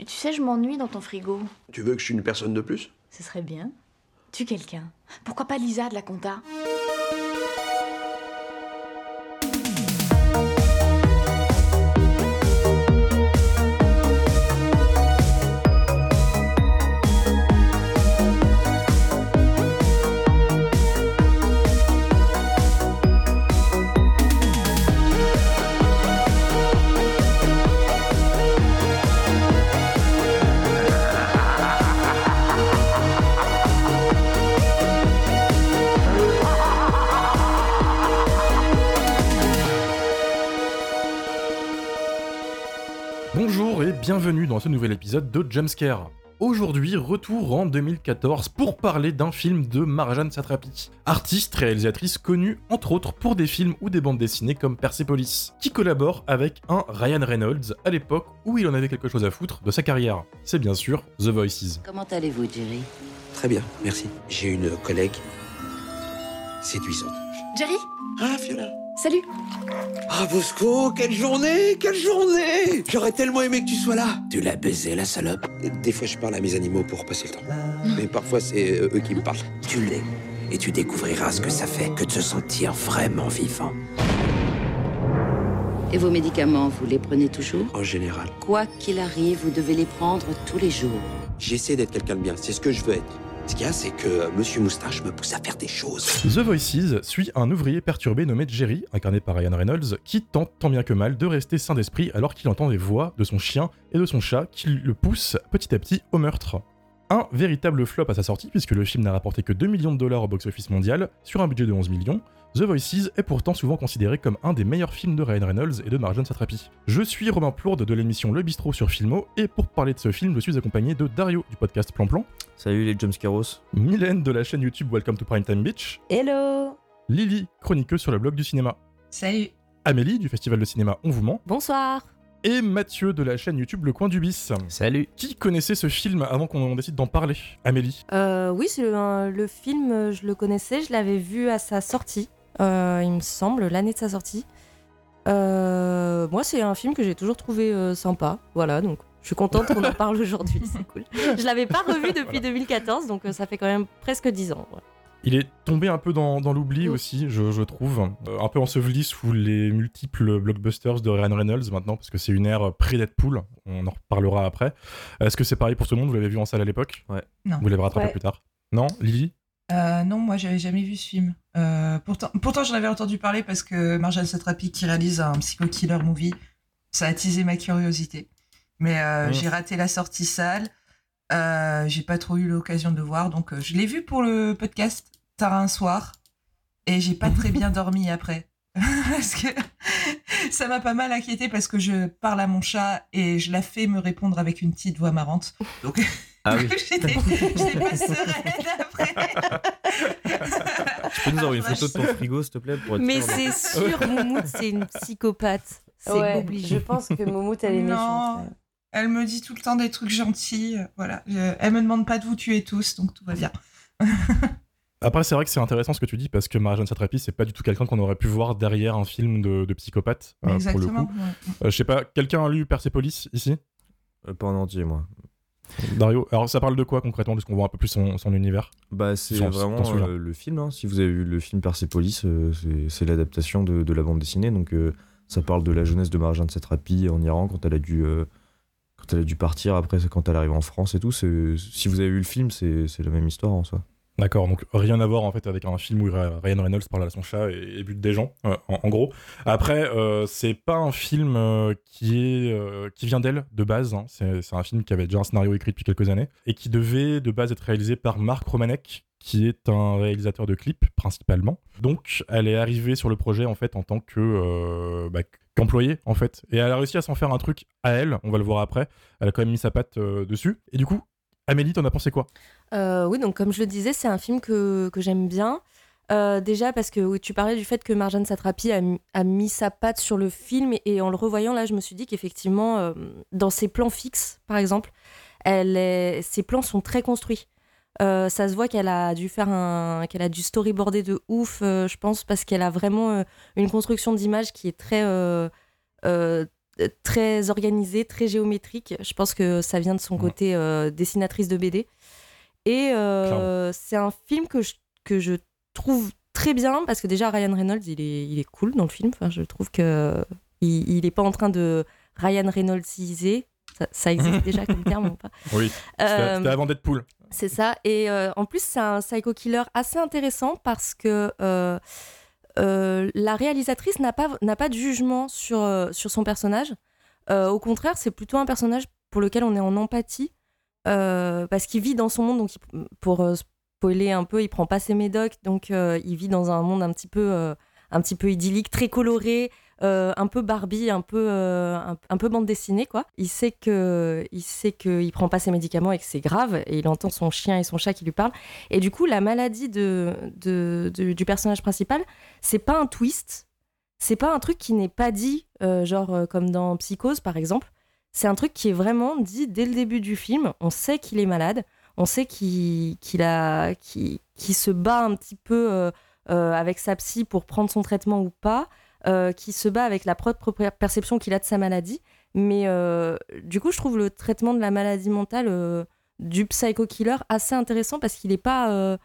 Tu, tu sais, je m'ennuie dans ton frigo. Tu veux que je suis une personne de plus? Ce serait bien. Tu quelqu'un. Pourquoi pas Lisa de la compta? Bienvenue dans ce nouvel épisode de Jumpscare. Aujourd'hui, retour en 2014 pour parler d'un film de Marjane Satrapi, artiste réalisatrice connue entre autres pour des films ou des bandes dessinées comme Persepolis, qui collabore avec un Ryan Reynolds à l'époque où il en avait quelque chose à foutre de sa carrière. C'est bien sûr The Voices. Comment allez-vous, Jerry? Très bien, merci. J'ai une collègue séduisante. Jerry? Ah, Fiona Salut Ah, Bosco, quelle journée Quelle journée J'aurais tellement aimé que tu sois là Tu l'as baisé, la salope Des fois, je parle à mes animaux pour passer le temps. Mais parfois, c'est euh, eux qui me parlent. Tu l'es. Et tu découvriras ce que ça fait que de se sentir vraiment vivant. Et vos médicaments, vous les prenez toujours? En général. Quoi qu'il arrive, vous devez les prendre tous les jours. J'essaie d'être quelqu'un de bien, c'est ce que je veux être. Ce qu'il c'est que Monsieur Moustache me pousse à faire des choses. The Voices suit un ouvrier perturbé nommé Jerry, incarné par Ryan Reynolds, qui tente tant bien que mal de rester sain d'esprit alors qu'il entend les voix de son chien et de son chat qui le poussent petit à petit au meurtre. Un véritable flop à sa sortie puisque le film n'a rapporté que 2 millions de dollars au box-office mondial sur un budget de 11 millions. The Voices est pourtant souvent considéré comme un des meilleurs films de Ryan Reynolds et de Marjane Satrapi. Je suis Romain Plourde de l'émission Le Bistrot sur Filmo et pour parler de ce film, je suis accompagné de Dario du podcast Plan Plan, Salut les Jumpscaros. Mylène de la chaîne YouTube Welcome to Primetime Beach, Hello Lily, chroniqueuse sur le blog du cinéma, Salut Amélie du festival de cinéma On vous ment, Bonsoir et Mathieu de la chaîne YouTube Le Coin du Bis. Salut. Qui connaissait ce film avant qu'on décide d'en parler? Amélie? Euh, Oui, c'est le, le film, euh, je le connaissais, je l'avais vu à sa sortie, euh, il me semble, l'année de sa sortie. Euh, moi, c'est un film que j'ai toujours trouvé euh, sympa, voilà, donc je suis contente qu'on en parle aujourd'hui, c'est cool. Je l'avais pas revu depuis 2014, donc euh, ça fait quand même presque 10 ans. Il est tombé un peu dans, dans l'oubli Mm. aussi, je, je trouve. Euh, un peu enseveli sous les multiples blockbusters de Ryan Reynolds maintenant, parce que c'est une ère pré-Deadpool. On en reparlera après. Est-ce que c'est pareil pour tout le monde? Vous l'avez vu en salle à l'époque? Ouais. Non. Vous l'avez rattrapé Ouais. plus tard? Non? Lily? Euh, non, moi j'avais jamais vu ce film. Euh, pourtant, pourtant j'en avais entendu parler parce que Marjane Satrapi qui réalise un psycho-killer movie, ça a attisé ma curiosité. Mais euh, Mmh. j'ai raté la sortie salle, j'ai pas trop eu l'occasion de le voir, donc je l'ai vu pour le podcast tard un soir et j'ai pas très bien dormi après. parce que ça m'a pas mal inquiété parce que je parle à mon chat et je la fais me répondre avec une petite voix marrante. Donc Ah oui. j'étais pas sereine après. Tu peux nous avoir une photo de ton frigo, s'il te plaît, pour être Mais c'est sûr, Moumout, c'est une psychopathe. C'est Ouais, obligé. Je pense que Momout, elle est Non. méchante. Elle me dit tout le temps des trucs gentils. euh, Voilà. Je- elle me demande pas de vous tuer tous, donc tout va bien. Après, c'est vrai que c'est intéressant ce que tu dis, parce que Marjane Satrapi, c'est pas du tout quelqu'un qu'on aurait pu voir derrière un film de, de psychopathe, euh, pour le Exactement. coup. ouais. Euh, je sais pas, quelqu'un a lu Persepolis ici? Euh, pas en entier, moi. Dario Alors, ça parle de quoi concrètement, parce qu'on voit un peu plus son, son univers? Bah, c'est vraiment euh, le film. hein. Si vous avez vu le film Persepolis, euh, c'est- l'adaptation de, de la bande dessinée. Donc, euh, ça parle de la jeunesse de Marjane Satrapi en Iran quand elle a dû. euh, quand elle a dû partir après, quand elle arrive en France et tout. Si vous avez vu le film, c'est la même histoire en soi. D'accord, donc rien à voir en fait avec un film où Ryan Reynolds parle à son chat et, bute des gens, euh, en, gros. Après, euh, c'est pas un film euh, qui vient d'elle de base. hein. C'est un film qui avait déjà un scénario écrit depuis quelques années et qui devait de base être réalisé par Marc Romanek, qui est un réalisateur de clips principalement. Donc, elle est arrivée sur le projet en fait en tant bah, qu'employée en fait, et elle a réussi à s'en faire un truc à elle. On va le voir après. Elle a quand même mis sa patte dessus. Et du coup, Amélie, t'en as pensé quoi? Euh, oui, donc comme je le disais, c'est un film que, que j'aime bien. Euh, déjà parce que tu parlais du fait que Marjane Satrapi a, mis- sa patte sur le film et, en le revoyant là, je me suis dit qu'effectivement, euh, dans ses plans fixes, par exemple, ses plans sont très construits. Ça se voit qu'elle a dû faire un, qu'elle a dû storyboarder de ouf, je pense, parce qu'elle a vraiment une construction d'image qui est très, très organisée, très géométrique. Je pense que ça vient de son Ouais. côté euh, dessinatrice de BD. Et euh, c'est un film que je, que je trouve très bien parce que déjà Ryan Reynolds, il est, il est cool dans le film. Enfin, je trouve que il, il est pas en train de Ryan Reynolds-iser. Ça, ça existe déjà comme terme ou pas Oui, c'était Euh, c'était avant Deadpool. c'est ça. Et euh, en plus, c'est un psycho killer assez intéressant parce que euh, la réalisatrice n'a pas, n'a pas de jugement sur, euh, sur son personnage. Euh, au contraire, c'est plutôt un personnage pour lequel on est en empathie parce qu'il vit dans son monde. Donc, pour spoiler un peu, il prend pas ses médocs, donc il vit dans un monde un petit peu, un petit peu idyllique, très coloré. Euh, un peu Barbie, un peu, euh, un, peu bande dessinée, quoi. Il sait que, il sait qu'il prend pas ses médicaments et que c'est grave, et il entend son chien et son chat qui lui parlent. Et du coup, la maladie de, du personnage principal, c'est pas un twist, c'est pas un truc qui n'est pas dit, euh, genre comme dans Psychose par exemple. C'est un truc qui est vraiment dit dès le début du film. On sait qu'il est malade, on sait qu'il a, qu'il se bat un petit peu avec sa psy pour prendre son traitement ou pas, euh, qui se bat avec la propre perception qu'il a de sa maladie. Mais euh, du coup, je trouve le traitement de la maladie mentale euh, du psycho killer assez intéressant parce qu'il n'est pas,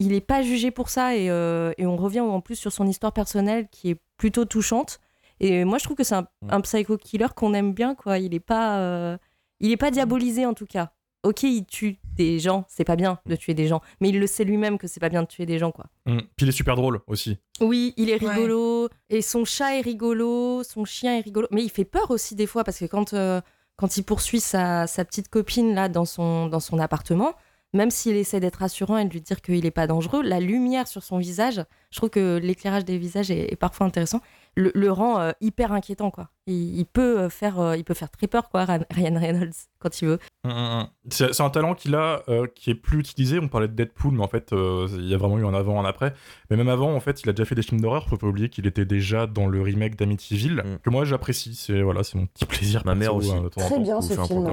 il- est pas jugé pour ça et, et on revient en plus sur son histoire personnelle qui est plutôt touchante. Et moi, je trouve que c'est un, un psycho killer qu'on aime bien, quoi. Il est pas, il est pas diabolisé en tout cas. Ok, il tue des gens, c'est pas bien de tuer des gens, mais il le sait lui-même que c'est pas bien de tuer des gens, quoi. Mm. Puis il est super drôle aussi. Oui, il est Ouais. rigolo. Et son chat est rigolo, son chien est rigolo. Mais il fait peur aussi des fois parce que quand, euh, quand il poursuit sa, sa petite copine là dans son, dans son appartement, même s'il essaie d'être rassurant et de lui dire qu'il n'est pas dangereux, la lumière sur son visage, je trouve que l'éclairage des visages est, est parfois intéressant, le, le rend euh, hyper inquiétant. quoi. Il, il peut euh, faire, euh, il peut faire très peur, quoi, Ryan Reynolds, quand il veut. Mm, mm, mm. C'est un talent qu'il a euh, qui est plus utilisé. On parlait de Deadpool, mais en fait, euh, il y a vraiment eu un avant, un après. Mais même avant, en fait, il a déjà fait des films d'horreur. Faut pas oublier qu'il était déjà dans le remake d'Amityville, Mm. que moi j'apprécie. C'est voilà, c'est mon petit plaisir. Ma mère aussi. en Très bien ce film.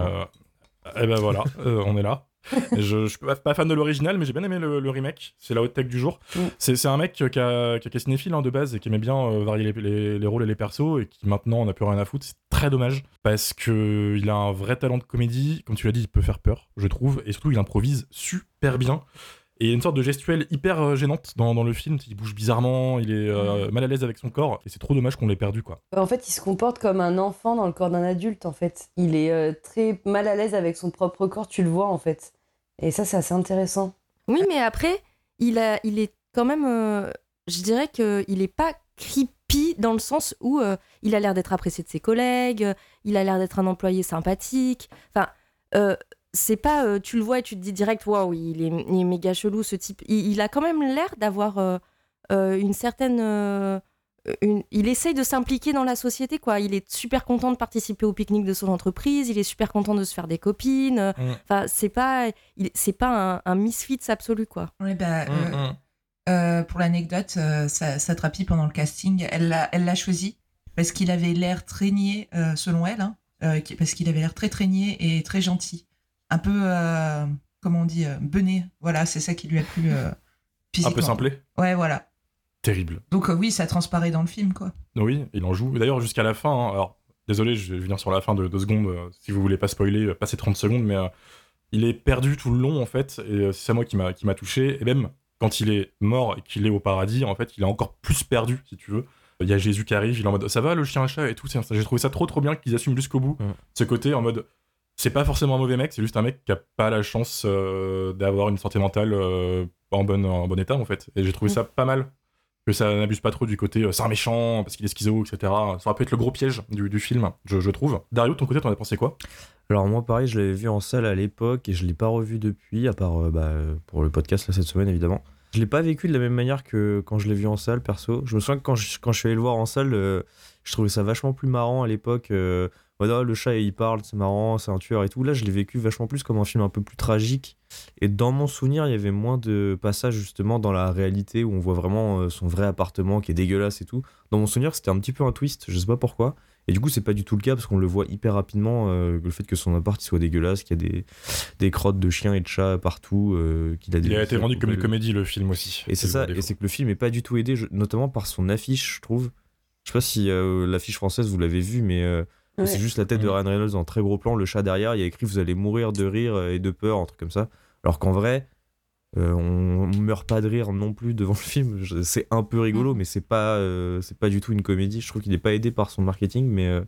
et ben voilà, euh, on est là. Je, je suis pas, fan de l'original, mais j'ai bien aimé le, le remake. C'est la haute tech du jour. Mm. C'est un mec qui a, qui a, qui est cinéphile hein, de base et qui aimait bien euh, varier les, les- les rôles et les persos et qui maintenant n'a plus rien à foutre. C'est très dommage parce que il a un vrai talent de comédie. Comme tu l'as dit, il peut faire peur, je trouve, et surtout il improvise super bien. Et il y a une sorte de gestuelle hyper euh, gênante dans, dans le film. Il bouge bizarrement, il est euh, mal à l'aise avec son corps, et c'est trop dommage qu'on l'ait perdu, quoi. En fait, il se comporte comme un enfant dans le corps d'un adulte, en fait. Il est euh, très mal à l'aise avec son propre corps, tu le vois, en fait. Et ça, c'est assez intéressant. Oui, mais après, il, a, il est quand même. euh, je dirais qu'il n'est pas creepy dans le sens où euh, il a l'air d'être apprécié de ses collègues, il a l'air d'être un employé sympathique. Enfin, euh, c'est pas. euh, tu le vois et tu te dis direct, waouh, il est, il est méga chelou ce type. Il, il a quand même l'air d'avoir euh, euh, une certaine. euh, une- il essaye de s'impliquer dans la société, quoi. Il est super content de participer au pique-nique de son entreprise, il est super content de se faire des copines. euh, Mm. Enfin, c'est pas, il- c'est pas un, un misfits absolu, quoi. Ouais, bah, Mm, euh, mm. pour l'anecdote, euh, sa, Satrapi, pendant le casting, elle l'a elle l'a choisi parce qu'il avait l'air très niais, euh, selon elle, hein, euh, parce qu'il avait l'air très très niais et très gentil. Un peu, euh, comment on dit, euh, bené. Voilà, c'est ça qui lui a plu euh, Un physiquement. peu simplé. Ouais, voilà. Terrible. Donc euh, oui, ça transparaît dans le film, quoi. Oui, il en joue. D'ailleurs, jusqu'à la fin, hein, alors, désolé, je vais venir sur la fin de deux secondes. euh, si vous voulez pas spoiler, euh, passez 30 secondes, mais euh, il est perdu tout le long, en fait, et euh, c'est ça, moi, qui m'a touché. Et même quand il est mort et qu'il est au paradis, en fait, il est encore plus perdu, si tu veux. Il y a Jésus qui arrive, il est en mode ça va le chien chat et tout. J'ai trouvé ça trop trop bien qu'ils assument jusqu'au bout Mm. ce côté en mode c'est pas forcément un mauvais mec, c'est juste un mec qui a pas la chance euh, d'avoir une santé mentale euh, en, bon, en bon état en fait. Et j'ai trouvé ça pas mal que ça n'abuse pas trop du côté euh, c'est un méchant parce qu'il est schizo, etc. Ça aurait pu être le gros piège du, du film, je, je trouve. Dario, de ton côté, t'en as pensé quoi? Alors moi pareil, je l'avais vu en salle à l'époque et je l'ai pas revu depuis, à part euh, bah, pour le podcast là cette semaine évidemment. Je l'ai pas vécu de la même manière que quand je l'ai vu en salle perso. Je me souviens que quand je, quand je suis allé le voir en salle, euh, je trouvais ça vachement plus marrant à l'époque. Voilà, le chat il parle, c'est marrant, c'est un tueur et tout. Là je l'ai vécu vachement plus comme un film un peu plus tragique. Et dans mon souvenir, il y avait moins de passages justement dans la réalité où on voit vraiment euh, son vrai appartement qui est dégueulasse et tout. Dans mon souvenir, c'était un petit peu un twist, je sais pas pourquoi. Et du coup, c'est pas du tout le cas parce qu'on le voit hyper rapidement, euh, le fait que son appart il soit dégueulasse, qu'il y a des, des crottes de chiens et de chats partout, euh, qu'il a des. Il a été vendu comme une comédie, le film aussi. Et c'est ça, et c'est que le film est pas du tout aidé, je- notamment par son affiche, je trouve. Je sais pas si euh, l'affiche française vous l'avez vue, mais C'est juste la tête de Ryan Reynolds en très gros plan, le chat derrière, il y a écrit vous allez mourir de rire et de peur, un truc comme ça. Alors qu'en vrai, euh, on, meurt pas de rire non plus devant le film. C'est un peu rigolo, mais c'est pas, euh, c'est pas du tout une comédie. Je trouve qu'il est pas aidé par son marketing, mais, euh,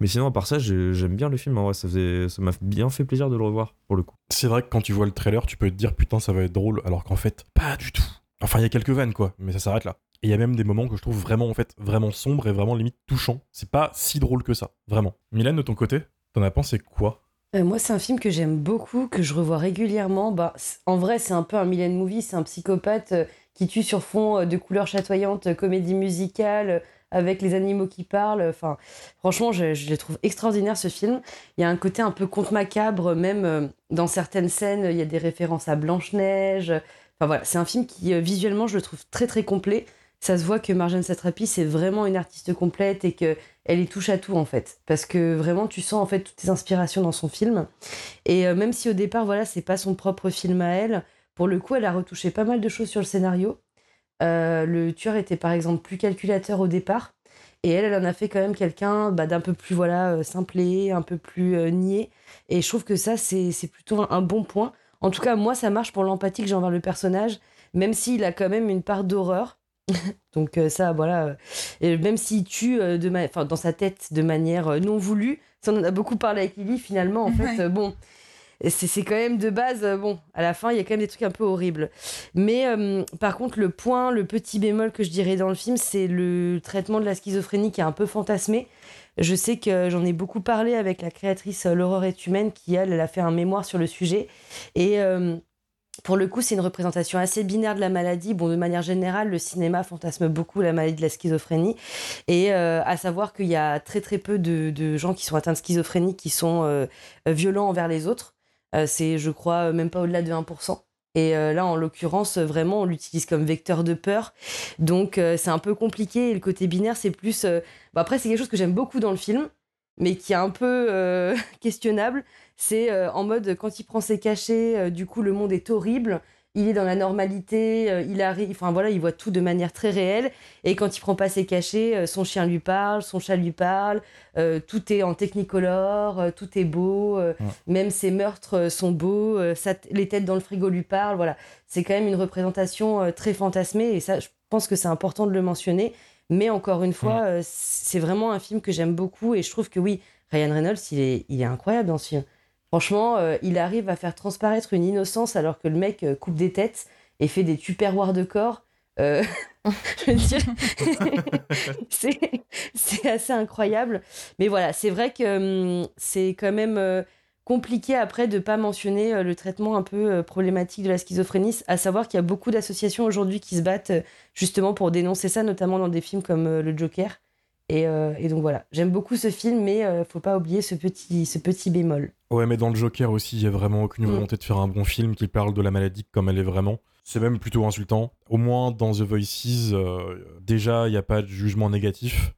mais sinon, à part ça, j'ai- j'aime bien le film. En vrai, ça faisait- ça m'a bien fait plaisir de le revoir pour le coup. C'est vrai que quand tu vois le trailer, tu peux te dire putain, ça va être drôle, alors qu'en fait, pas du tout. Enfin, il y a quelques vannes, quoi, mais ça s'arrête là. Il y a même des moments que je trouve vraiment, en fait, vraiment sombres et vraiment limite touchants. C'est pas si drôle que ça, vraiment. Mylène, de ton côté, t'en as pensé quoi? Euh, moi, c'est un film que j'aime beaucoup, que je revois régulièrement. Bah, en vrai, c'est un peu un Mylène movie. C'est un psychopathe euh, qui tue sur fond euh, de couleurs chatoyantes, comédie musicale, avec les animaux qui parlent. Enfin, franchement, je, je trouve extraordinaire ce film. Il y a un côté un peu conte macabre, même dans certaines scènes, il y a des références à Blanche-Neige. Enfin voilà, c'est un film qui, visuellement, je le trouve très très complet. Ça se voit que Marjane Satrapi, c'est vraiment une artiste complète et que elle est touche à tout en fait. Parce que vraiment tu sens en fait toutes tes inspirations dans son film. Et euh, même si au départ voilà c'est pas son propre film à elle pour le coup elle a retouché pas mal de choses sur le scénario. Euh, le tueur était par exemple plus calculateur au départ. Et elle elle en a fait quand même quelqu'un bah, d'un peu plus voilà euh, simplé un peu plus niais. Et je trouve que ça c'est c'est plutôt un, un bon point. En tout cas moi ça marche pour l'empathie que j'ai envers le personnage même s'il a quand même une part d'horreur donc euh, ça voilà et même s'il tue euh, de ma- enfin, dans sa tête de manière euh, non voulue, ça on en a beaucoup parlé avec Lily, finalement, en fait, Ouais. bon, c'est quand même de base, bon, à la fin, il y a quand même des trucs un peu horribles. Mais euh, par contre, le point, le petit bémol que je dirais dans le film, c'est le traitement de la schizophrénie qui est un peu fantasmé. Je sais que j'en ai beaucoup parlé avec la créatrice L'horreur est humaine, qui, elle, elle a fait un mémoire sur le sujet. Et... euh, pour le coup, c'est une représentation assez binaire de la maladie. Bon, de manière générale, le cinéma fantasme beaucoup la maladie de la schizophrénie. Et euh, à savoir qu'il y a très très peu de, gens qui sont atteints de schizophrénie qui sont euh, violents envers les autres. Euh, c'est, je crois, même pas au-delà de 1%. Et là, en l'occurrence, vraiment, on l'utilise comme vecteur de peur. Donc, c'est un peu compliqué. Et le côté binaire, c'est plus. bon, après, c'est quelque chose que j'aime beaucoup dans le film, mais qui est un peu questionnable. C'est euh, en mode, quand il prend ses cachets, euh, du coup, le monde est horrible. Il est dans la normalité, euh, il arrive, enfin voilà, il voit tout de manière très réelle. Et quand il prend pas ses cachets, son chien lui parle, son chat lui parle, tout est en technicolor, tout est beau, Ouais. même ses meurtres sont beaux, les têtes dans le frigo lui parlent, voilà. C'est quand même une représentation très fantasmée et ça, je pense que c'est important de le mentionner. Mais encore une fois, c'est vraiment un film que j'aime beaucoup et je trouve que oui, Ryan Reynolds, il est, il est incroyable dans ce film. Franchement, euh, il arrive à faire transparaître une innocence alors que le mec euh, coupe des têtes et fait des tupperwares de corps. Euh, c'est assez incroyable. Mais voilà, c'est vrai que hum, c'est quand même compliqué après de pas mentionner le traitement un peu problématique de la schizophrénie, à savoir qu'il y a beaucoup d'associations aujourd'hui qui se battent justement pour dénoncer ça, notamment dans des films comme Le Joker. Et, euh, et donc voilà, j'aime beaucoup ce film, mais euh, faut pas oublier ce petit, ce petit bémol. Ouais, mais dans le Joker aussi, il y a vraiment aucune Mm. volonté de faire un bon film qui parle de la maladie comme elle est vraiment. C'est même plutôt insultant. Au moins, dans The Voices, euh, déjà, il n'y a pas de jugement négatif.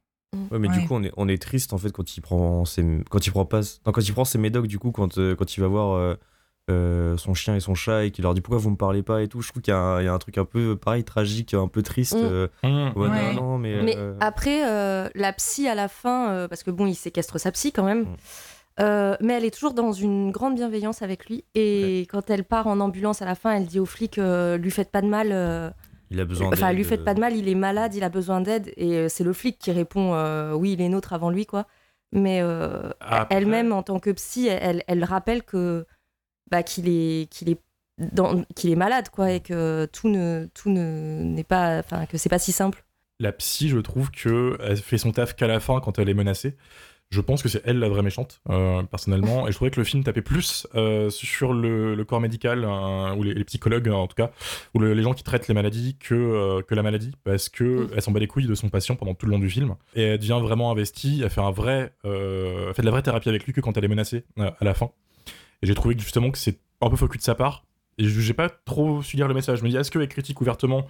Ouais, mais Ouais. du coup, on est, on est triste en fait quand il prend ses, quand il prend pas, non, quand il prend ses médocs, du coup, quand, euh, quand il va voir euh, son chien et son chat et qu'il leur dit pourquoi vous me parlez pas et tout. Je trouve qu'il y, a un- il y a un truc un peu pareil, tragique, un peu triste. Mm. euh, Mmh. ouais, Ouais. non, non, mais. Mais euh, après, euh, la psy à la fin, euh, parce que bon, il séquestre sa psy quand même, Mm. euh, mais elle est toujours dans une grande bienveillance avec lui. Et quand elle part en ambulance à la fin, elle dit aux flics euh, lui faites pas de mal. euh, il a besoin enfin, d'aide, lui faites pas de mal, il est malade, il a besoin d'aide. Et c'est le flic qui répond euh, oui, il est nôtre avant lui, quoi. Mais euh, elle-même, en tant que psy, elle, elle rappelle que bah, qu'il est qu'il est qu'il est malade, quoi, et que tout ne tout ne n'est pas, enfin, que c'est pas si simple. La psy, je trouve que elle fait son taf qu'à la fin quand elle est menacée. Je pense que c'est elle la vraie méchante, euh, personnellement. Et je trouvais que le film tapait plus euh, sur le, le corps médical, euh, ou les, les psychologues en tout cas, ou le- les gens qui traitent les maladies, que, euh, que la maladie. Parce que elle s'en bat les couilles de son patient pendant tout le long du film. Et elle devient vraiment investie, elle fait, un vrai, elle fait de la vraie thérapie avec lui que quand elle est menacée à la fin. Et j'ai trouvé justement que c'est un peu cul de sa part. Et je- j'ai pas trop su lire le message. Je me dis, est-ce qu'elle critique ouvertement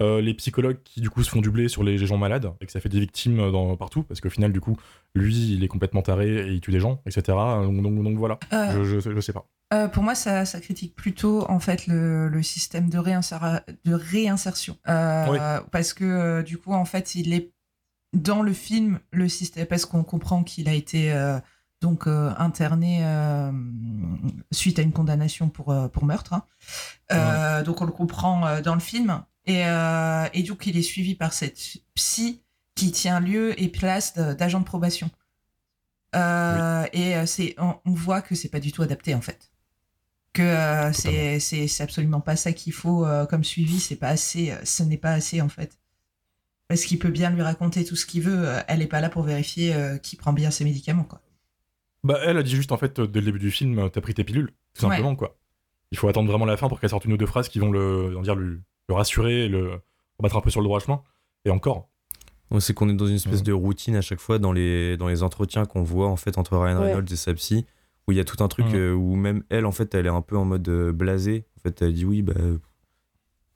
euh, les psychologues qui du coup se font doubler sur les, gens malades et que ça fait des victimes euh, dans, partout? Parce qu'au final du coup lui il est complètement taré et il tue des gens etc donc, donc, donc voilà Euh, je, je, je sais pas Euh, pour moi, ça, ça critique plutôt en fait le, le système de, réinsertion, Oui. parce que du coup, en fait, il est dans le film, le système, parce qu'on comprend qu'il a été donc euh, interné euh, suite à une condamnation pour, euh, pour meurtre. hein. Donc on le comprend dans le film. Et, et donc il est suivi par cette psy qui tient lieu et place d'agent de probation. Euh, Et c'est, on, on voit que c'est pas du tout adapté en fait. Que euh, c'est, absolument pas ça qu'il faut euh, comme suivi. C'est pas assez. ce n'est pas assez en fait. Parce qu'il peut bien lui raconter tout ce qu'il veut. Elle est pas là pour vérifier qu'il prend bien ses médicaments quoi. Bah, elle a dit juste en fait euh, dès le début du film, euh, t'as pris tes pilules, tout Ouais. simplement quoi. Il faut attendre vraiment la fin pour qu'elle sorte une ou deux phrases qui vont le, dire, le, le rassurer et le remettre un peu sur le droit chemin. Et encore. Ouais, c'est qu'on est dans une espèce de routine à chaque fois dans les, dans les entretiens qu'on voit en fait entre Ryan Ouais. Reynolds et sa psy, où il y a tout un truc euh, où même elle en fait elle est un peu en mode euh, blasé. En fait elle dit oui bah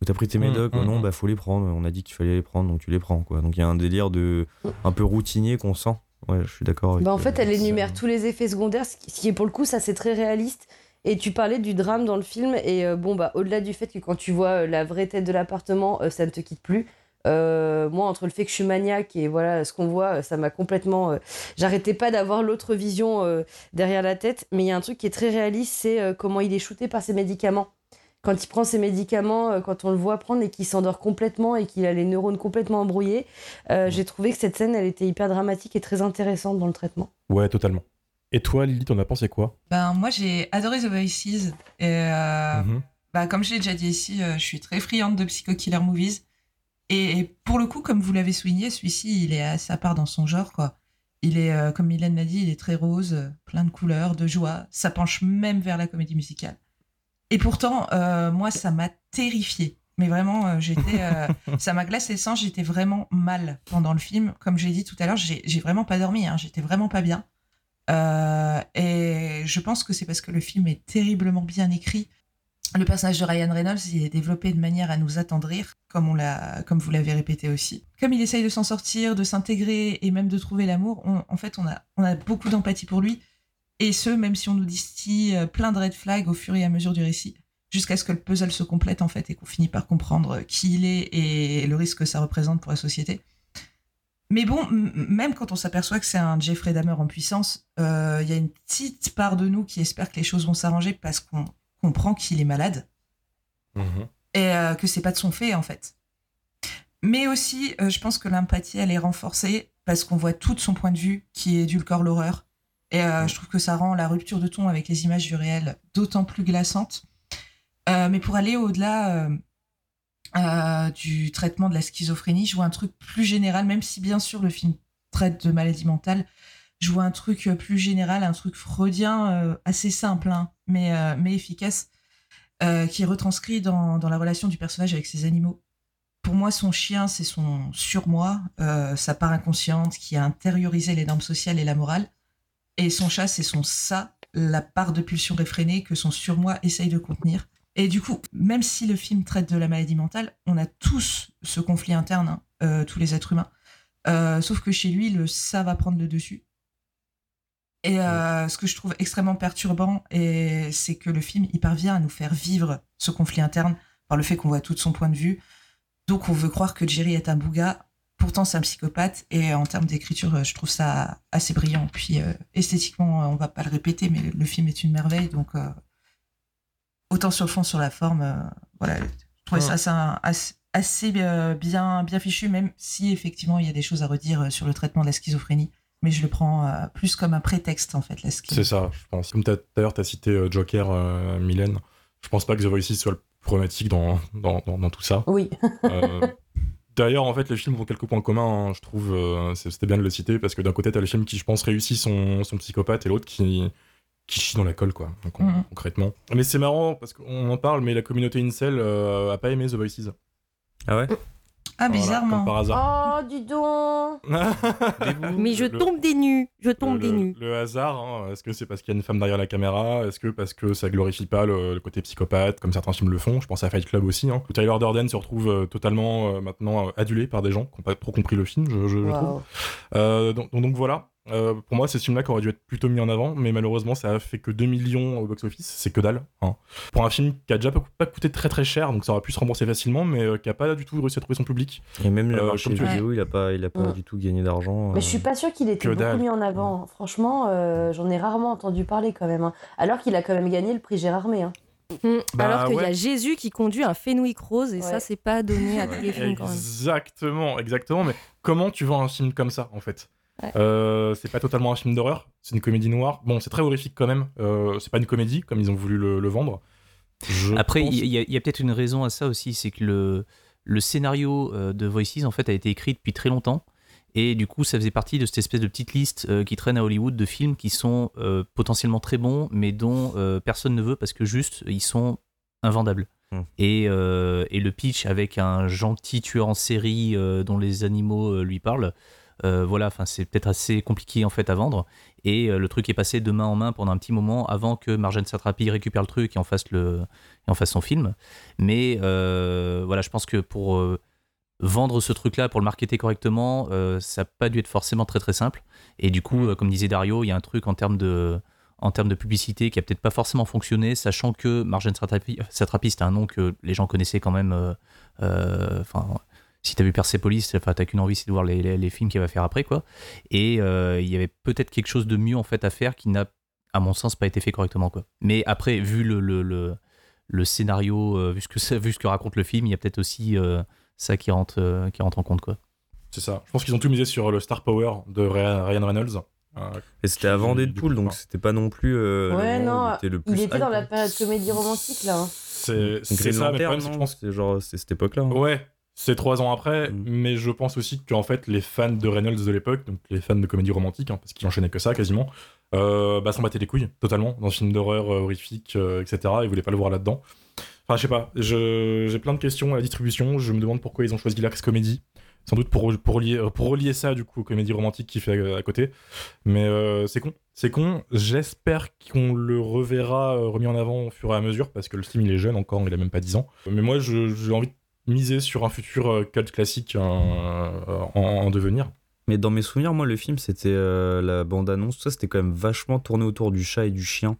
t'as pris tes Mhm, médocs, mhm, non mhm. bah faut les prendre. On a dit qu'il fallait les prendre donc tu les prends quoi. Donc il y a un délire de un peu routinier qu'on sent. Ouais je suis d'accord. Bah, en fait, elle énumère tous les effets secondaires, ce qui est pour le coup, ça c'est très réaliste. Et tu parlais du drame dans le film, et euh, bon, bah, au-delà du fait que quand tu vois euh, la vraie tête de l'appartement, euh, ça ne te quitte plus. Euh, moi, entre le fait que je suis maniaque et voilà ce qu'on voit, ça m'a complètement. J'arrêtais pas d'avoir l'autre vision derrière la tête. Mais il y a un truc qui est très réaliste, c'est comment il est shooté par ses médicaments. Quand il prend ses médicaments, euh, quand on le voit prendre et qu'il s'endort complètement et qu'il a les neurones complètement embrouillés, euh, j'ai trouvé que cette scène, elle était hyper dramatique et très intéressante dans le traitement. Ouais, totalement. Et toi, Lily, t'en as pensé quoi? Ben moi j'ai adoré The Voices. Et euh, Mhm. bah, comme je l'ai déjà dit ici, euh, je suis très friande de Psycho Killer Movies. Et, et pour le coup, comme vous l'avez souligné, celui-ci, il est assez à part dans son genre, quoi. Il est, euh, comme Mylène l'a dit, il est très rose, plein de couleurs, de joie. Ça penche même vers la comédie musicale. Et pourtant, euh, moi, ça m'a terrifiée. Mais vraiment, euh, j'étais, euh, ça m'a glacé le sang. J'étais vraiment mal pendant le film. Comme j'ai dit tout à l'heure, j'ai vraiment pas dormi. Hein, j'étais vraiment pas bien. Et je pense que c'est parce que le film est terriblement bien écrit. Le personnage de Ryan Reynolds, il est développé de manière à nous attendrir, comme, on l'a, comme vous l'avez répété aussi. Comme il essaye de s'en sortir, de s'intégrer et même de trouver l'amour, en fait, on a, on a beaucoup d'empathie pour lui. Et ce, même si on nous distille euh, plein de red flags au fur et à mesure du récit, jusqu'à ce que le puzzle se complète, en fait, et qu'on finit par comprendre qui il est et le risque que ça représente pour la société. Mais bon, même quand on s'aperçoit que c'est un Jeffrey Dahmer en puissance, euh, il y a une petite part de nous qui espère que les choses vont s'arranger parce qu'on comprend qu'il est malade Mhm. et euh, que c'est pas de son fait en fait. Mais aussi, euh, je pense que l'empathie elle est renforcée parce qu'on voit tout de son point de vue qui édulcore l'horreur. Et euh, je trouve que ça rend la rupture de ton avec les images du réel d'autant plus glaçante. Euh, mais pour aller au-delà euh, du traitement de la schizophrénie, je vois un truc plus général, même si bien sûr le film traite de maladie mentale, je vois un truc plus général, un truc freudien assez simple, hein, mais, mais efficace, qui est retranscrit dans, dans la relation du personnage avec ses animaux. Pour moi, son chien, c'est son surmoi, euh, sa part inconsciente qui a intériorisé les normes sociales et la morale. Et son chat, c'est son ça, la part de pulsion réfrénée que son surmoi essaye de contenir. Et du coup, même si le film traite de la maladie mentale, on a tous ce conflit interne, hein, euh, tous les êtres humains. Euh, sauf que chez lui, le ça va prendre le dessus. Et euh, ce que je trouve extrêmement perturbant, c'est que le film, il parvient à nous faire vivre ce conflit interne par le fait qu'on voit tout de son point de vue. Donc on veut croire que Jerry est un bouga, pourtant c'est un psychopathe, et en termes d'écriture, euh, je trouve ça assez brillant. Puis euh, esthétiquement, euh, on va pas le répéter, mais le, film est une merveille, donc euh, autant sur le fond, sur la forme, euh, voilà, je trouvais ça assez, bien, bien fichu, même si effectivement il y a des choses à redire sur le traitement de la schizophrénie. Mais je le prends euh, plus comme un prétexte, en fait, la schi. C'est ça, je pense. Comme t'as- d'ailleurs, tu as cité Joker, euh, Mylène. Je pense pas que The Voices soit le problématique dans, dans, dans, dans tout ça. Oui. D'ailleurs, en fait, les films ont quelques points communs, hein, je trouve. euh, c'est- C'était bien de le citer, parce que d'un côté, t'as le film qui, je pense, réussit son, son psychopathe, et l'autre qui, qui chie dans la colle, quoi, donc, Mhm. concrètement. Mais c'est marrant, parce qu'on en parle, mais la communauté Incel euh, a pas aimé The Voices. Ah ouais? Ah, Voilà, bizarrement. comme par hasard. Oh, dis donc Mais je Le- tombe des nues, je tombe le, des nues. le hasard, hein, est-ce que c'est parce qu'il y a une femme derrière la caméra? Est-ce que parce que ça glorifie pas le, le côté psychopathe, comme certains films le font? Je pense à Fight Club aussi. Hein. où Tyler Durden se retrouve euh, totalement euh, maintenant euh, adulé par des gens qui n'ont pas trop compris le film, je, je- je trouve. Waouh. Euh, donc, donc- donc voilà. Euh, pour moi, c'est ce film-là qui aurait dû être plutôt mis en avant, mais malheureusement, ça a fait que 2 millions au box-office, c'est que dalle. hein. Pour un film qui a déjà pas, coûté très très cher, donc ça aurait pu se rembourser facilement, mais euh, qui a pas du tout réussi à trouver son public. Et même le Euh, marché vidéo, il a pas, il a pas Ouais. du tout gagné d'argent. Mais euh. je suis pas sûre qu'il était beaucoup dalle. mis en avant. Franchement, euh, j'en ai rarement entendu parler quand même. hein. Alors qu'il a quand même gagné le prix Gérardmer. hein. Mm. Bah, Alors qu'il y a. Jésus qui conduit un Fenwick Rose et ça, c'est pas donné à tous les films quand même. Exactement, exactement. Mais comment tu vends un film comme ça, en fait? Ouais. Euh, C'est pas totalement un film d'horreur, c'est une comédie noire. Bon, c'est très horrifique quand même. Euh, c'est pas une comédie comme ils ont voulu le, le vendre. Je Après, pense- il y a, peut-être une raison à ça aussi, c'est que le, le scénario euh, de Voices en fait a été écrit depuis très longtemps. Et du coup, ça faisait partie de cette espèce de petite liste euh, qui traîne à Hollywood de films qui sont euh, potentiellement très bons, mais dont euh, personne ne veut parce que juste ils sont invendables. Hmm. Et, euh, et le pitch avec un gentil tueur en série euh, dont les animaux euh, lui parlent, euh, voilà, enfin c'est peut-être assez compliqué en fait à vendre. Et euh, le truc est passé de main en main pendant un petit moment avant que Marjane Satrapi récupère le truc et en fasse le, et en fasse son film. Mais euh, voilà, je pense que pour euh, vendre ce truc-là, pour le marketer correctement, euh, ça n'a pas dû être forcément très très simple. Et du coup, euh, comme disait Dario, il y a un truc en termes de, en termes de publicité qui a peut-être pas forcément fonctionné, sachant que Marjane Satrapi, Satrapi c'était un nom que les gens connaissaient quand même. euh, euh, si t'as vu Persepolis, enfin, t'as qu'une envie, c'est de voir les, les- les films qu'il va faire après, quoi. Et euh, il y avait peut-être quelque chose de mieux en fait à faire qui n'a, à mon sens, pas été fait correctement, quoi. Mais après, vu le, le, le, le scénario, euh, vu, ce que ça- vu ce que raconte le film, il y a peut-être aussi euh, ça qui rentre, euh, qui rentre en compte, quoi. C'est ça. Je pense qu'ils ont tout misé sur le star power de Ryan Reynolds. Euh, Et c'était avant Deadpool, donc c'était pas non plus. euh, Ouais, non, il était, le plus Il était dans la période comédie romantique là. hein. C'est ça, mais problème, je non pense C'est genre, c'est cette époque-là. hein. Ouais, c'est trois ans après, Mm. mais je pense aussi qu'en fait, les fans de Reynolds de l'époque, donc les fans de comédie romantique, hein, parce qu'il enchaînait que ça quasiment, euh, bah, s'en battaient les couilles totalement dans ce film d'horreur euh, horrifique, euh, etc. Ils voulaient pas le voir là-dedans. Enfin, je sais pas, j'ai plein de questions à la distribution. Je me demande pourquoi ils ont choisi l'Axe Comédie. Sans doute pour, pour, relier, pour relier ça du coup aux comédies romantiques qu'il fait à, à côté. Mais euh, c'est con. C'est con. J'espère qu'on le reverra remis en avant au fur et à mesure parce que le film il est jeune encore, il a même pas 10 ans. Mais moi j'ai envie de miser sur un futur euh, cult classique euh, en, en devenir. Mais dans mes souvenirs, moi, le film, c'était euh, la bande-annonce, tout ça, c'était quand même vachement tourné autour du chat et du chien.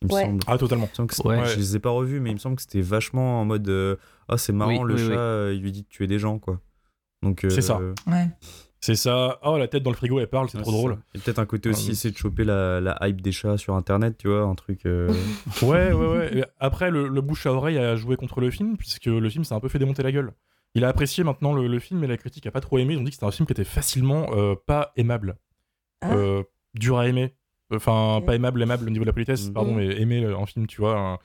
Il me Ouais. semble. Ah, totalement. Il me semble que c'était- Ouais. Je les ai pas revus, mais il me semble que c'était vachement en mode euh, Ah, c'est marrant, Oui, le oui, chat, oui. il lui dit de tuer des gens, quoi. Donc, C'est ça. euh, Ouais. C'est ça. Oh, la tête dans le frigo, elle parle, c'est ouais, trop drôle. ça. Et peut-être un côté aussi Euh, essayer de choper la, la hype des chats sur internet, tu vois, un truc. euh, Ouais, ouais, ouais. Et après, le, le bouche à oreille a joué contre le film, puisque le film s'est un peu fait démonter la gueule. Il a apprécié maintenant le, le film, mais la critique a pas trop aimé. Ils ont dit que c'était un film qui était facilement euh, pas aimable. Ah. Euh, dur à aimer. Enfin, pas aimable, aimable au niveau de la politesse, Mhm. pardon, mais aimer un film, tu vois.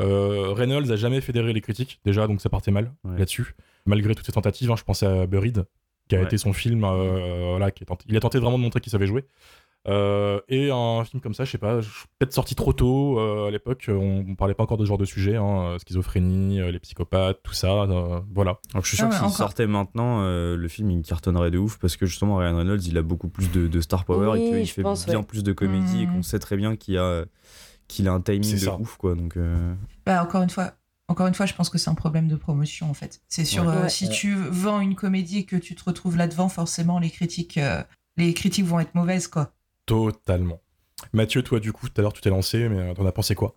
Euh, Reynolds a jamais fédéré les critiques, déjà, donc ça partait mal Ouais. là-dessus. Malgré toutes ses tentatives, hein, je pensais à Buried, qui a Ouais. été son film, euh, voilà, qui est tenté- il a tenté vraiment de montrer qu'il savait jouer. Euh, et un film comme ça, je sais pas, peut-être sorti trop tôt euh, à l'époque, on, on parlait pas encore de ce genre de sujet, hein, schizophrénie, euh, les psychopathes, tout ça, euh, voilà. Alors je suis sûr Ah que s'il sortait maintenant, euh, le film il cartonnerait de ouf parce que justement Ryan Reynolds il a beaucoup plus de, de star power Oui, et qu'il fait pense, bien ouais. plus de comédie et Mhm. qu'on sait très bien qu'il a, qu'il a un timing de ça. ouf quoi. Donc euh, Bah, encore une fois. Encore une fois, je pense que c'est un problème de promotion en fait. C'est sûr, Ouais. euh, Ouais. si tu vends une comédie et que tu te retrouves là-devant, forcément les critiques, euh, les critiques vont être mauvaises quoi. Totalement. Mathieu, toi, du coup, tout à l'heure, tu t'es lancé, mais euh, t'en as pensé quoi?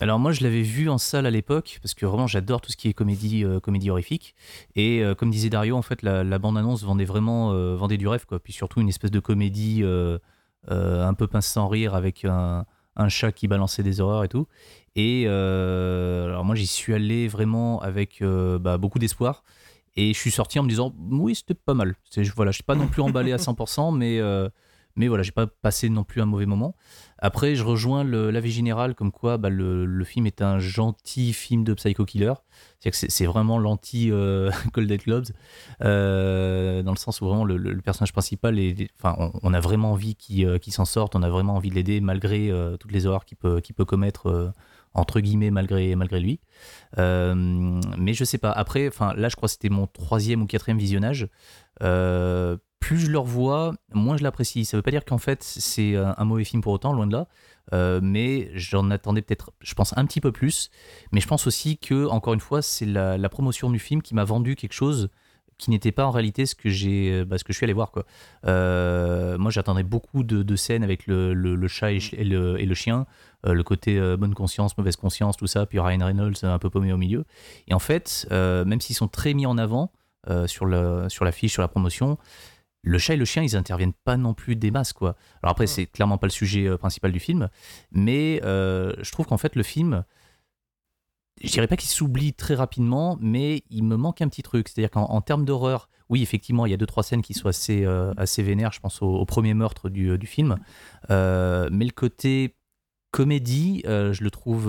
Alors moi je l'avais vu en salle à l'époque parce que vraiment j'adore tout ce qui est comédie euh, comédie horrifique et euh, comme disait Dario en fait la, la bande annonce vendait vraiment euh, vendait du rêve quoi puis surtout une espèce de comédie euh, euh, un peu pince sans rire avec un, un chat qui balançait des horreurs et tout. Et euh, alors moi j'y suis allé vraiment avec euh, bah, beaucoup d'espoir. Et je suis sorti en me disant oui c'était pas mal. Voilà je suis pas non plus emballé à 100% mais euh, mais voilà j'ai pas passé non plus un mauvais moment après, je rejoins l'avis général comme quoi bah, le, le film est un gentil film de psycho killer. C'est-à-dire que c'est- c'est vraiment l'anti euh, Cold Dead euh, dans le sens où vraiment le, le- personnage principal, est, enfin, on, a vraiment envie qu'il euh, s'en sorte, on a vraiment envie de l'aider malgré euh, toutes les horreurs qu'il peut, qu'il peut commettre, euh, entre guillemets, malgré, malgré lui. Euh, mais je sais pas. Après, là, je crois que c'était mon troisième ou quatrième visionnage. Plus je le revois, moins je l'apprécie. Ça veut pas dire qu'en fait c'est un, un mauvais film pour autant, loin de là. Euh, mais j'en attendais peut-être, je pense, un petit peu plus. Mais je pense aussi que, encore une fois, c'est la, la promotion du film qui m'a vendu quelque chose qui n'était pas en réalité ce que j'ai, bah, ce que je suis allé voir quoi. Euh, moi, j'attendais beaucoup de, de scènes avec le, le, le chat et, et, le, et, le, chien, euh, le côté euh, bonne conscience, mauvaise conscience, tout ça, puis Ryan Reynolds un peu paumé au milieu. Et en fait, euh, même s'ils sont très mis en avant sur le sur l'affiche, sur la promotion, le chat et le chien, ils interviennent pas non plus des masses, quoi. Alors après, c'est clairement pas le sujet principal du film, mais je trouve qu'en fait, le film, je dirais pas qu'il s'oublie très rapidement, mais il me manque un petit truc. C'est-à-dire qu'en termes d'horreur, oui, effectivement, il y a deux, trois scènes qui sont assez, euh, assez vénères, je pense au, au premier meurtre du, du film. Euh, mais le côté comédie, euh, je le trouve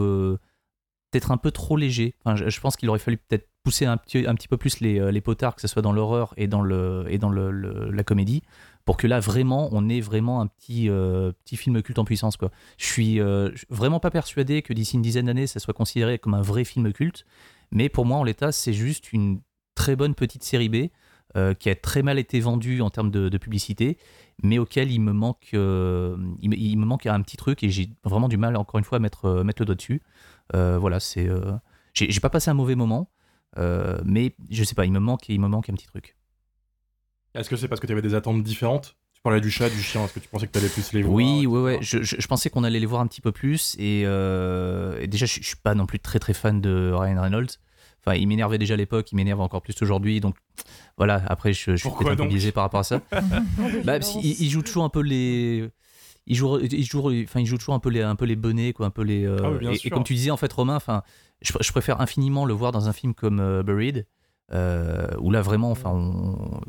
peut-être un peu trop léger. Enfin, je, je pense qu'il aurait fallu peut-être pousser un petit, un petit peu plus les, les potards, que ce soit dans l'horreur et dans, le, et dans le, la comédie pour que là vraiment on ait vraiment un petit, euh, petit film culte en puissance quoi. Je suis euh, vraiment pas persuadé que d'ici une dizaine d'années ça soit considéré comme un vrai film culte, mais pour moi en l'état c'est juste une très bonne petite série B euh, qui a très mal été vendue en termes de, publicité, mais auquel il me manque il, me manque un petit truc et j'ai vraiment du mal encore une fois à mettre, mettre le doigt dessus. voilà c'est j'ai pas passé un mauvais moment, mais je sais pas il me manque il me manque un petit truc. Est-ce que c'est parce que tu avais des attentes différentes? Tu parlais du chat, du chien, est-ce que tu pensais que tu allais plus les voir Oui, ouais, ouais. Je, je, je, pensais qu'on allait les voir un petit peu plus. Et, euh, et déjà, je, je, suis pas non plus très très fan de Ryan Reynolds. Enfin, il m'énervait déjà à l'époque, il m'énerve encore plus aujourd'hui. Donc voilà, après, je, je suis peut-être par rapport à ça. bah, il, il, joue toujours un peu les. Il joue, il joue, enfin, il joue toujours un peu les, un peu les bonnets, quoi, un peu les. Euh, ah oui, et, et, comme tu disais, en fait, Romain, enfin, je, je préfère infiniment le voir dans un film comme euh, Buried. Euh, où là vraiment enfin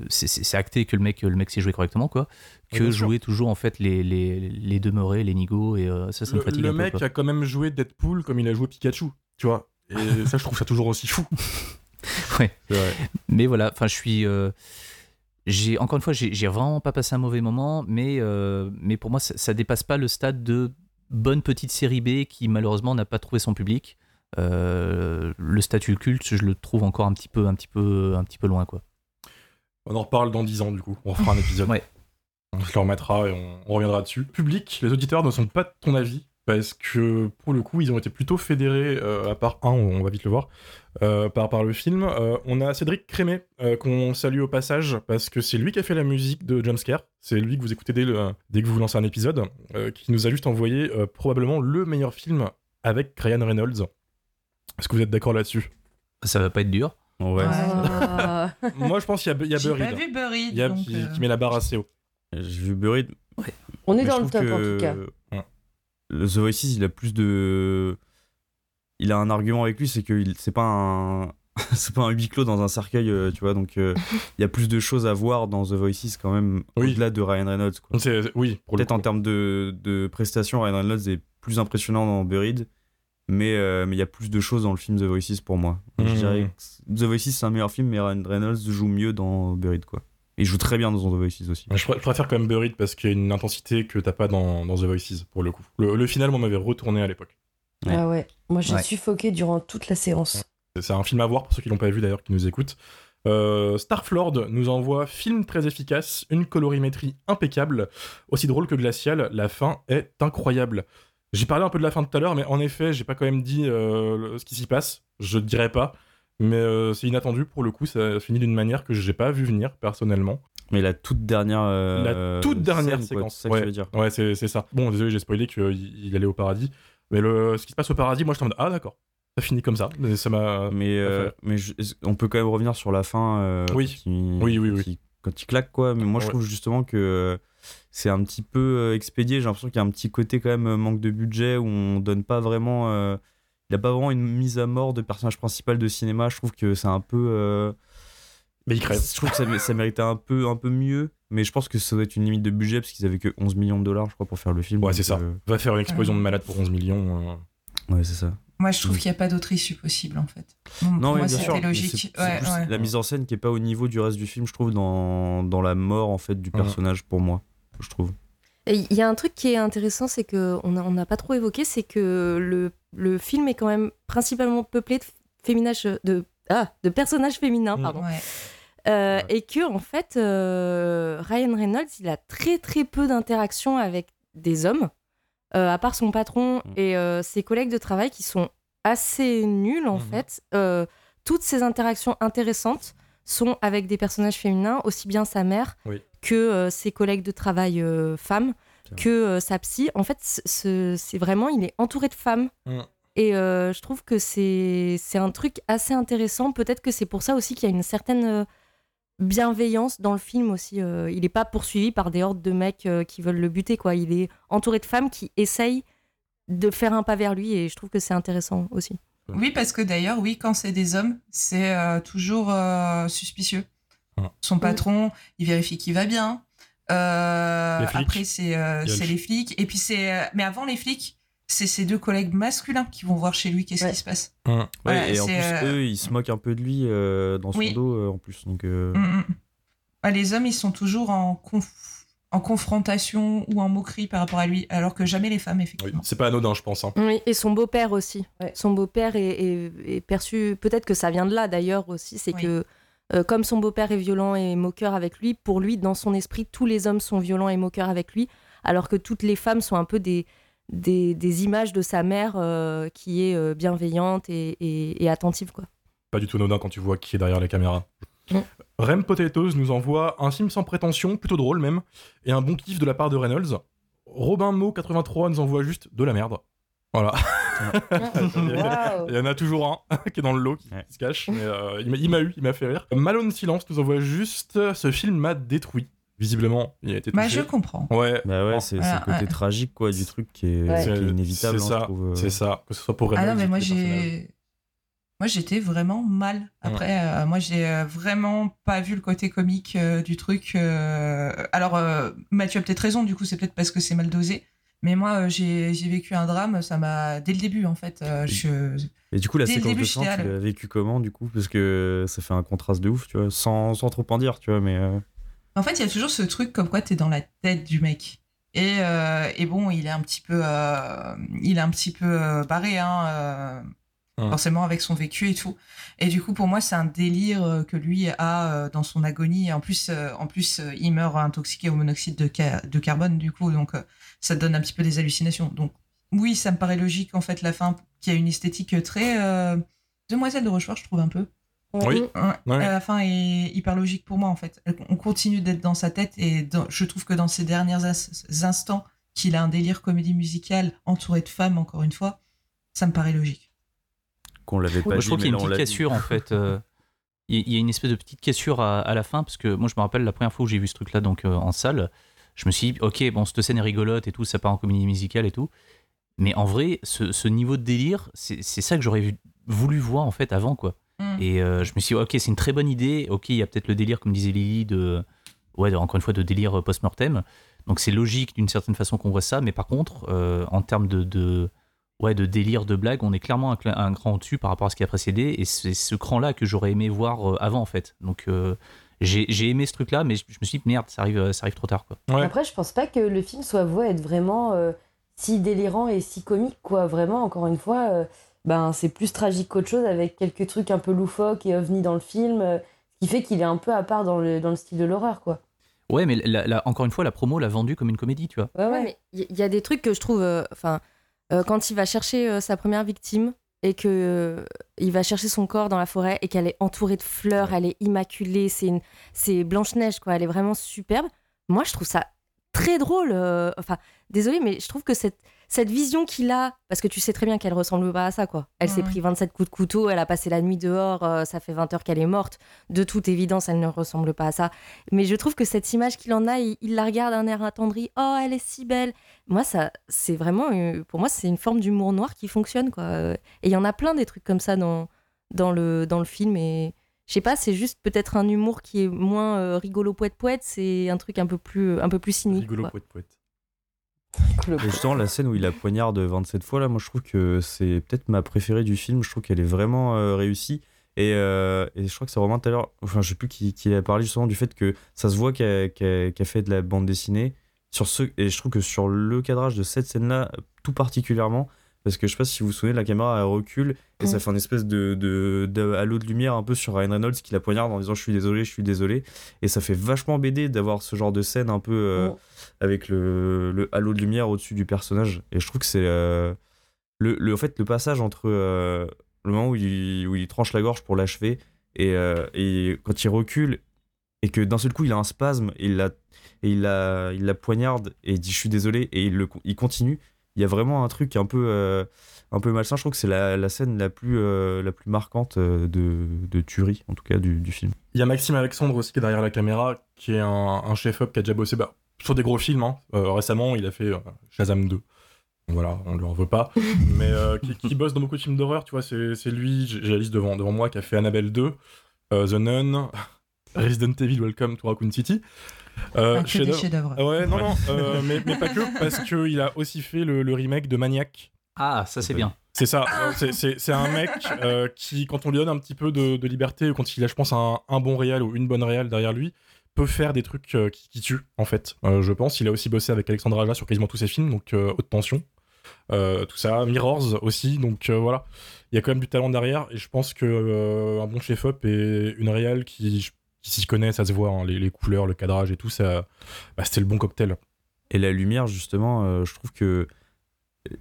c'est acté que le mec le mec sait jouer correctement quoi que ouais, jouer toujours en fait les les, les demeurés les nigauds et euh, ça ça me le, fatigue le un mec peu, a quand même joué Deadpool comme il a joué Pikachu tu vois et ça je trouve ça toujours aussi fou. Ouais. Mais voilà enfin je suis euh, j'ai encore une fois j'ai vraiment pas passé un mauvais moment mais euh, mais pour moi ça, ça dépasse pas le stade de bonne petite série B qui malheureusement n'a pas trouvé son public euh, le statut culte, je le trouve encore un petit peu, un petit peu, un petit peu loin, quoi. On en reparle dans 10 ans, du coup. On fera un épisode. ouais. On se le remettra et on, on, reviendra dessus. Public, les auditeurs ne sont pas de ton avis parce que pour le coup, ils ont été plutôt fédérés, euh, à part un, on va vite le voir, euh, par, par le film. Euh, on a Cédric Crémé, qu'on salue au passage, parce que c'est lui qui a fait la musique de Jumpscare. C'est lui que vous écoutez dès, le, dès que vous lancez un épisode, qui nous a juste envoyé probablement le meilleur film avec Ryan Reynolds. Est-ce que vous êtes d'accord là-dessus? Ça va pas être dur. Ouais. Ah. Moi, je pense qu'il y a, y a J'ai Buried. pas vu Buried. Il y a donc, qui, euh, qui met la barre assez haut. J'ai vu Buried. Ouais. On est Mais dans le top en tout cas. Le The Voices, il a plus de. Il a un argument avec lui, c'est que il- c'est pas un. c'est pas un huis clos dans un cercueil, euh, tu vois. Donc, euh, il y a plus de choses à voir dans The Voices quand même, Oui. au-delà de Ryan Reynolds. quoi. Oui, pour le Peut-être en termes de, de prestations, Ryan Reynolds est plus impressionnant dans Buried, mais euh, mais il y a plus de choses dans le film The Voices pour moi. Donc, Je Mhm. dirais que The Voices c'est un meilleur film, mais Ryan Reynolds joue mieux dans Buried, quoi. Il joue très bien dans The Voices aussi. Je, pr- je préfère quand même Buried parce qu'il y a une intensité que t'as pas dans, dans The Voices, pour le coup. Le, le final, moi, m'avait retourné à l'époque. Ouais. Ah ouais, moi j'ai Ouais. suffoqué durant toute la séance. C'est un film à voir pour ceux qui l'ont pas vu d'ailleurs, qui nous écoutent. Euh, Starflord nous envoie film très efficace, une colorimétrie impeccable, aussi drôle que glacial. La fin est incroyable. J'ai parlé un peu de la fin tout à l'heure, mais en effet, j'ai pas quand même dit euh, ce qui s'y passe. Je dirais pas, mais euh, c'est inattendu pour le coup. Ça finit d'une manière que j'ai pas vu venir personnellement. Mais la toute dernière. euh, La toute dernière scène, séquence. c'est ça que ouais, tu veux dire. ouais c'est c'est ça. Bon, désolé, j'ai spoilé qu'il il allait au paradis. Mais le, ce qui se passe au paradis, moi, je t'en mode Ah, d'accord. Ça finit comme ça. Mais ça m'a. Mais, euh, mais je- on peut quand même revenir sur la fin. Oui. qui- Oui, oui, oui. qui- quand il claque, quoi. Mais moi, je trouve justement que c'est un petit peu expédié. J'ai l'impression qu'il y a un petit côté quand même manque de budget où on donne pas vraiment. euh, il n'y a pas vraiment une mise à mort de personnage principal de cinéma. Je trouve que c'est un peu. euh, Mais il crève. je trouve que ça, mé- ça méritait un peu, un peu mieux. Mais je pense que ça doit être une limite de budget parce qu'ils avaient que 11 millions de dollars, je crois, pour faire le film. Ouais, c'est ça. euh, Va faire une explosion de malade pour 11 millions. euh. ouais, c'est ça. Moi, je trouve qu'il n'y a pas d'autre issue possible, en fait. Bon, Non, pour moi, bien sûr. c'était logique. c'est Ouais, plus ouais. La mise en scène qui est pas au niveau du reste du film, je trouve, dans, dans la mort en fait du personnage pour moi, je trouve. Il y a un truc qui est intéressant, c'est qu'on n'a on n'a pas trop évoqué, c'est que le, le film est quand même principalement peuplé de, ah, de personnages féminins. Mm. Pardon. Ouais. Euh, Ouais. Et que, en fait, euh, Ryan Reynolds, il a très très peu d'interactions avec des hommes, euh, à part son patron Mm. et ses collègues de travail qui sont assez nuls, en Mhm. fait. Toutes ces interactions intéressantes sont avec des personnages féminins, aussi bien sa mère Oui. que ses collègues de travail femmes. Que euh, sa psy. En fait, ce- ce- c'est vraiment, il est entouré de femmes. Mm. Et euh, je trouve que c'est c'est un truc assez intéressant. Peut-être que c'est pour ça aussi qu'il y a une certaine euh, bienveillance dans le film aussi. Euh, il n'est pas poursuivi par des hordes de mecs euh, qui veulent le buter. quoi. Il est entouré de femmes qui essayent de faire un pas vers lui et je trouve que c'est intéressant aussi. Oui, parce que d'ailleurs, oui, quand c'est des hommes, c'est euh, toujours euh, suspicieux. Son patron, il vérifie qu'il va bien. Euh, après, c'est euh, le- les flics. Et puis, c'est. euh, mais avant les flics, c'est ses deux collègues masculins qui vont voir chez lui qu'est-ce Ouais. qui se passe. Ouais, Voilà, et en plus, euh, eux, ils se moquent un peu de lui euh, dans son Oui. dos euh, en plus. Donc, euh, Mm, mm. Ah, les hommes, ils sont toujours en, conf- en confrontation ou en moquerie par rapport à lui, alors que jamais les femmes, Oui, effectivement. c'est pas anodin, je pense. hein. Oui, et son beau-père aussi. Ouais. Son beau-père est, est- est perçu, peut-être que ça vient de là d'ailleurs aussi, c'est Oui. que euh, comme son beau-père est violent et moqueur avec lui, pour lui, dans son esprit, tous les hommes sont violents et moqueurs avec lui, alors que toutes les femmes sont un peu des, des, des images de sa mère euh, qui est euh, bienveillante et, et- et attentive. Quoi. Pas du tout anodin quand tu vois qui est derrière la caméra. Mm. Rem Potatoes nous envoie un film sans prétention, plutôt drôle même, et un bon kiff de la part de Reynolds. Robin Mo 83 nous envoie juste de la merde. Voilà. Il y en a toujours un qui est dans le lot qui, Ouais. qui se cache, mais euh, il m'a- eu, il m'a fait rire. Malone Silence nous envoie juste ce film m'a détruit. Visiblement, il a été Bah, je comprends. Ouais, bah ouais, c'est le côté ouais. tragique quoi, du truc qui est, Ouais. qui est inévitable. C'est hein, ça, euh. c'est ça. Que ce soit pour Ah non, mais moi j'ai. Moi j'étais vraiment mal. Après, euh, moi j'ai euh, vraiment pas vu le côté comique euh, du truc. euh, Alors, euh, Mathieu a peut-être raison, du coup, c'est peut-être parce que c'est mal dosé. Mais moi, euh, j'ai j'ai vécu un drame, ça m'a. Dès le début, en fait. euh, je... Et du coup, la Dès séquence début, de j'étais tu l'as vécu comment du coup? Parce que ça fait un contraste de ouf, tu vois, sans, sans trop en dire, tu vois, mais. euh, En fait, il y a toujours ce truc comme quoi t'es dans la tête du mec. Et, euh, et bon, il est un petit peu, euh, il est un petit peu barré, hein, euh, Forcément avec son vécu et tout. Et du coup, pour moi, c'est un délire euh, que lui a euh, dans son agonie. Et en plus, euh, en plus, euh, il meurt intoxiqué au monoxyde de, ca- de carbone, du coup, donc euh, ça donne un petit peu des hallucinations. Donc oui, ça me paraît logique en fait la fin, qui a une esthétique très euh, demoiselle de Rochefort, je trouve un peu. Oui. Ouais, Ouais. À la fin est hyper logique pour moi en fait. On continue d'être dans sa tête et dans- je trouve que dans ces derniers ins- instants qu'il a un délire comédie musicale entouré de femmes encore une fois, ça me paraît logique. Qu'on l'avait pas Moi, dit, je trouve qu'il y a une petite cassure en fait. euh, Il y- a une espèce de petite cassure à, à la fin parce que moi je me rappelle la première fois où j'ai vu ce truc là donc euh, en salle, je me suis dit ok bon cette scène est rigolote et tout, ça part en comédie musicale et tout, mais en vrai ce, ce niveau de délire c'est ça que j'aurais voulu voir en fait avant quoi. Mm. Et euh, je me suis dit ok c'est une très bonne idée, ok il y a peut-être le délire comme disait Lily de ouais de- encore une fois de délire post-mortem, donc c'est logique d'une certaine façon qu'on voit ça, mais par contre euh, en termes de, de ouais, de délire, de blague, on est clairement un, un cran au-dessus par rapport à ce qui a précédé, et c'est ce cran-là que j'aurais aimé voir euh, avant, en fait. Donc, euh, j'ai j'ai aimé ce truc-là, mais je, je me suis dit, merde, ça arrive, euh, ça arrive trop tard, quoi. Ouais. Après, je pense pas que le film soit voué à être vraiment euh, si délirant et si comique, quoi. Vraiment, encore une fois, euh, ben, c'est plus tragique qu'autre chose avec quelques trucs un peu loufoques et ovnis dans le film, ce qui fait qu'il est un peu à part dans le, dans le style de l'horreur, quoi. Ouais, mais la- la- encore une fois, la promo l'a vendu comme une comédie, tu vois. Ouais, Ouais, ouais. mais il y, y a des trucs que je trouve. Enfin, euh, quand il va chercher euh, sa première victime et que euh, il va chercher son corps dans la forêt et qu'elle est entourée de fleurs, elle est immaculée, c'est une, c'est Blanche Neige quoi, elle est vraiment superbe. Moi, je trouve ça très drôle. euh, Enfin, désolé, mais je trouve que cette cette vision qu'il a, parce que tu sais très bien qu'elle ressemble pas à ça quoi. Elle s'est pris 27 coups de couteau, elle a passé la nuit dehors, euh, ça fait 20 heures qu'elle est morte. De toute évidence, elle ne ressemble pas à ça. Mais je trouve que cette image qu'il en a, il, il la regarde d'un air attendri. Oh, elle est si belle. Moi, ça, c'est vraiment, euh, pour moi, c'est une forme d'humour noir qui fonctionne, quoi. Et il y en a plein des trucs comme ça dans, dans, le, dans le film. Et je sais pas, c'est juste peut-être un humour qui est moins euh, rigolo poète poète. C'est un truc un peu plus, un peu plus cynique. Rigolo, quoi. poète, justement, la scène où il la poignarde 27 fois, là, moi je trouve que c'est peut-être ma préférée du film. Je trouve qu'elle est vraiment euh, réussie. Et, euh, et je crois que c'est Romain tout à l'heure, enfin je sais plus qui, qui a parlé justement du fait que ça se voit qu'elle qu'elle fait de la bande dessinée. Sur ce, et je trouve que sur le cadrage de cette scène-là, tout particulièrement, parce que je sais pas si vous vous souvenez, la caméra elle recule et ça fait un espèce de, de, de halo de lumière un peu sur Ryan Reynolds qui la poignarde en disant je suis désolé, je suis désolé. Et ça fait vachement BD d'avoir ce genre de scène un peu euh, avec le, le halo de lumière au-dessus du personnage. Et je trouve que c'est euh, le, le, en fait, le passage entre euh, le moment où il, où il tranche la gorge pour l'achever Et, et quand il recule et que d'un seul coup il a un spasme et il la, et il la, il la poignarde et il dit je suis désolé et il, le, il continue, il y a vraiment un truc un peu, euh, un peu malsain. Je trouve que c'est la, la scène la plus, euh, la plus marquante euh, de, de tuerie, en tout cas du, du film. Il y a Maxime Alexandre aussi qui est derrière la caméra, qui est un, un chef-op qui a déjà bossé bah, sur des gros films. hein. Euh, récemment, il a fait Shazam 2. Voilà, on lui en veut pas. mais qui, qui bosse dans beaucoup de films d'horreur, tu vois, c'est c'est lui, j'ai la liste devant, devant moi, qui a fait Annabelle 2, euh, The Nun, Resident Evil Welcome to Raccoon City. Euh, Ah, des chefs-d'œuvre. Ah Ouais, non, non, euh, mais, mais pas que, parce qu'il a aussi fait le, le remake de Maniac. Ah, ça c'est bien. C'est ça, euh, c'est- un mec euh, qui, quand on lui donne un petit peu de, de liberté, ou quand il a, je pense, un, un bon réal ou une bonne réal derrière lui, peut faire des trucs euh, qui, qui tuent, en fait. Euh, je pense, il a aussi bossé avec Alexandre Aja sur quasiment tous ses films, donc euh, Haute Tension, euh, tout ça, Mirrors aussi, donc euh, voilà. Il y a quand même du talent derrière, et je pense que euh, un bon chef-op et une réal qui, qui s'y connaît, ça se voit, hein, les, les couleurs, le cadrage et tout, ça, bah, c'était le bon cocktail. Et la lumière, justement, euh, je trouve que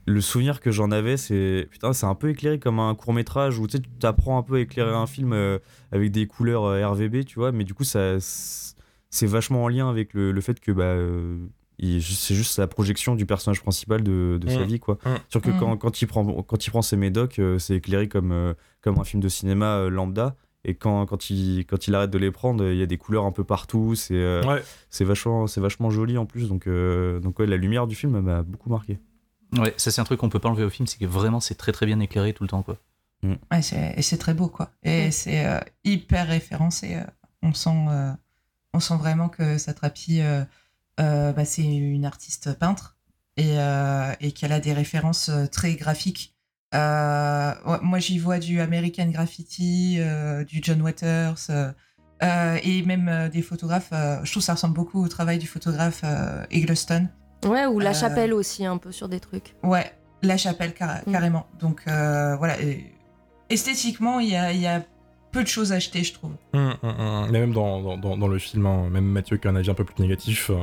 le souvenir que j'en avais, c'est putain, c'est un peu éclairé comme un court métrage où tu sais, tu apprends un peu à éclairer un film euh, avec des couleurs euh, RVB, tu vois, mais du coup, ça, c'est vachement en lien avec le, le fait que bah, euh, il- c'est juste la projection du personnage principal de, de sa Mm. vie, quoi. Mm. Sûr que Mm. quand, quand, il prend, quand il prend ses médocs, euh, c'est éclairé comme, euh, comme un film de cinéma euh, lambda. Et quand, quand, il, quand il arrête de les prendre, il y a des couleurs un peu partout. C'est euh, Ouais. c'est vachement, c'est vachement joli en plus. Donc, euh, donc ouais, la lumière du film m'a beaucoup marqué. Ouais, ça c'est un truc qu'on peut pas enlever au film, c'est que vraiment c'est très très bien éclairé tout le temps quoi. Ouais, c'est- et c'est très beau, quoi. Et c'est euh, hyper référencé. euh. On sent, euh, on sent vraiment que Satrapi, euh, euh, bah, c'est une artiste peintre et, euh, et qu'elle a des références très graphiques. Euh, moi, j'y vois du American Graffiti, euh, du John Waters euh, et même euh, des photographes. euh, je trouve que ça ressemble beaucoup au travail du photographe euh, Eggleston. Ouais, ou La Euh, Chapelle aussi, un peu sur des trucs. Ouais, la chapelle car- Mm. carrément. Donc euh, voilà, et esthétiquement, il y a, il y a peu de choses à acheter, je trouve. Hum, hum. Mais même dans, dans, dans- dans le film, hein, même Mathieu qui a un avis un peu plus négatif, euh,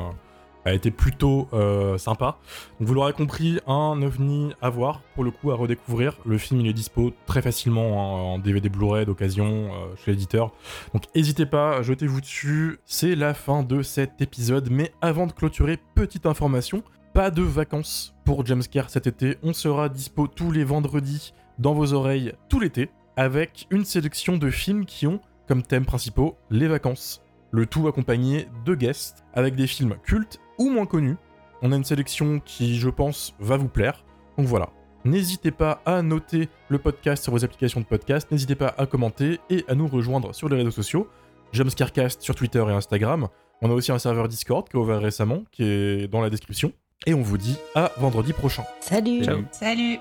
a été plutôt euh, sympa. Vous l'aurez compris, un ovni à voir, pour le coup à redécouvrir. Le film il est dispo très facilement en DVD Blu-ray d'occasion euh, chez l'éditeur. Donc n'hésitez pas, jetez-vous dessus. C'est la fin de cet épisode. Mais avant de clôturer, petite information, pas de vacances pour Jamescare cet été. On sera dispo tous les vendredis dans vos oreilles tout l'été avec une sélection de films qui ont comme thème principaux les vacances. Le tout accompagné de guests avec des films cultes ou moins connus. On a une sélection qui, je pense, va vous plaire. Donc voilà. N'hésitez pas à noter le podcast sur vos applications de podcast, n'hésitez pas à commenter et à nous rejoindre sur les réseaux sociaux. Jumpscarecast sur Twitter et Instagram. On a aussi un serveur Discord qui a ouvert récemment, qui est dans la description. Et on vous dit à vendredi prochain. Salut Ciao. Salut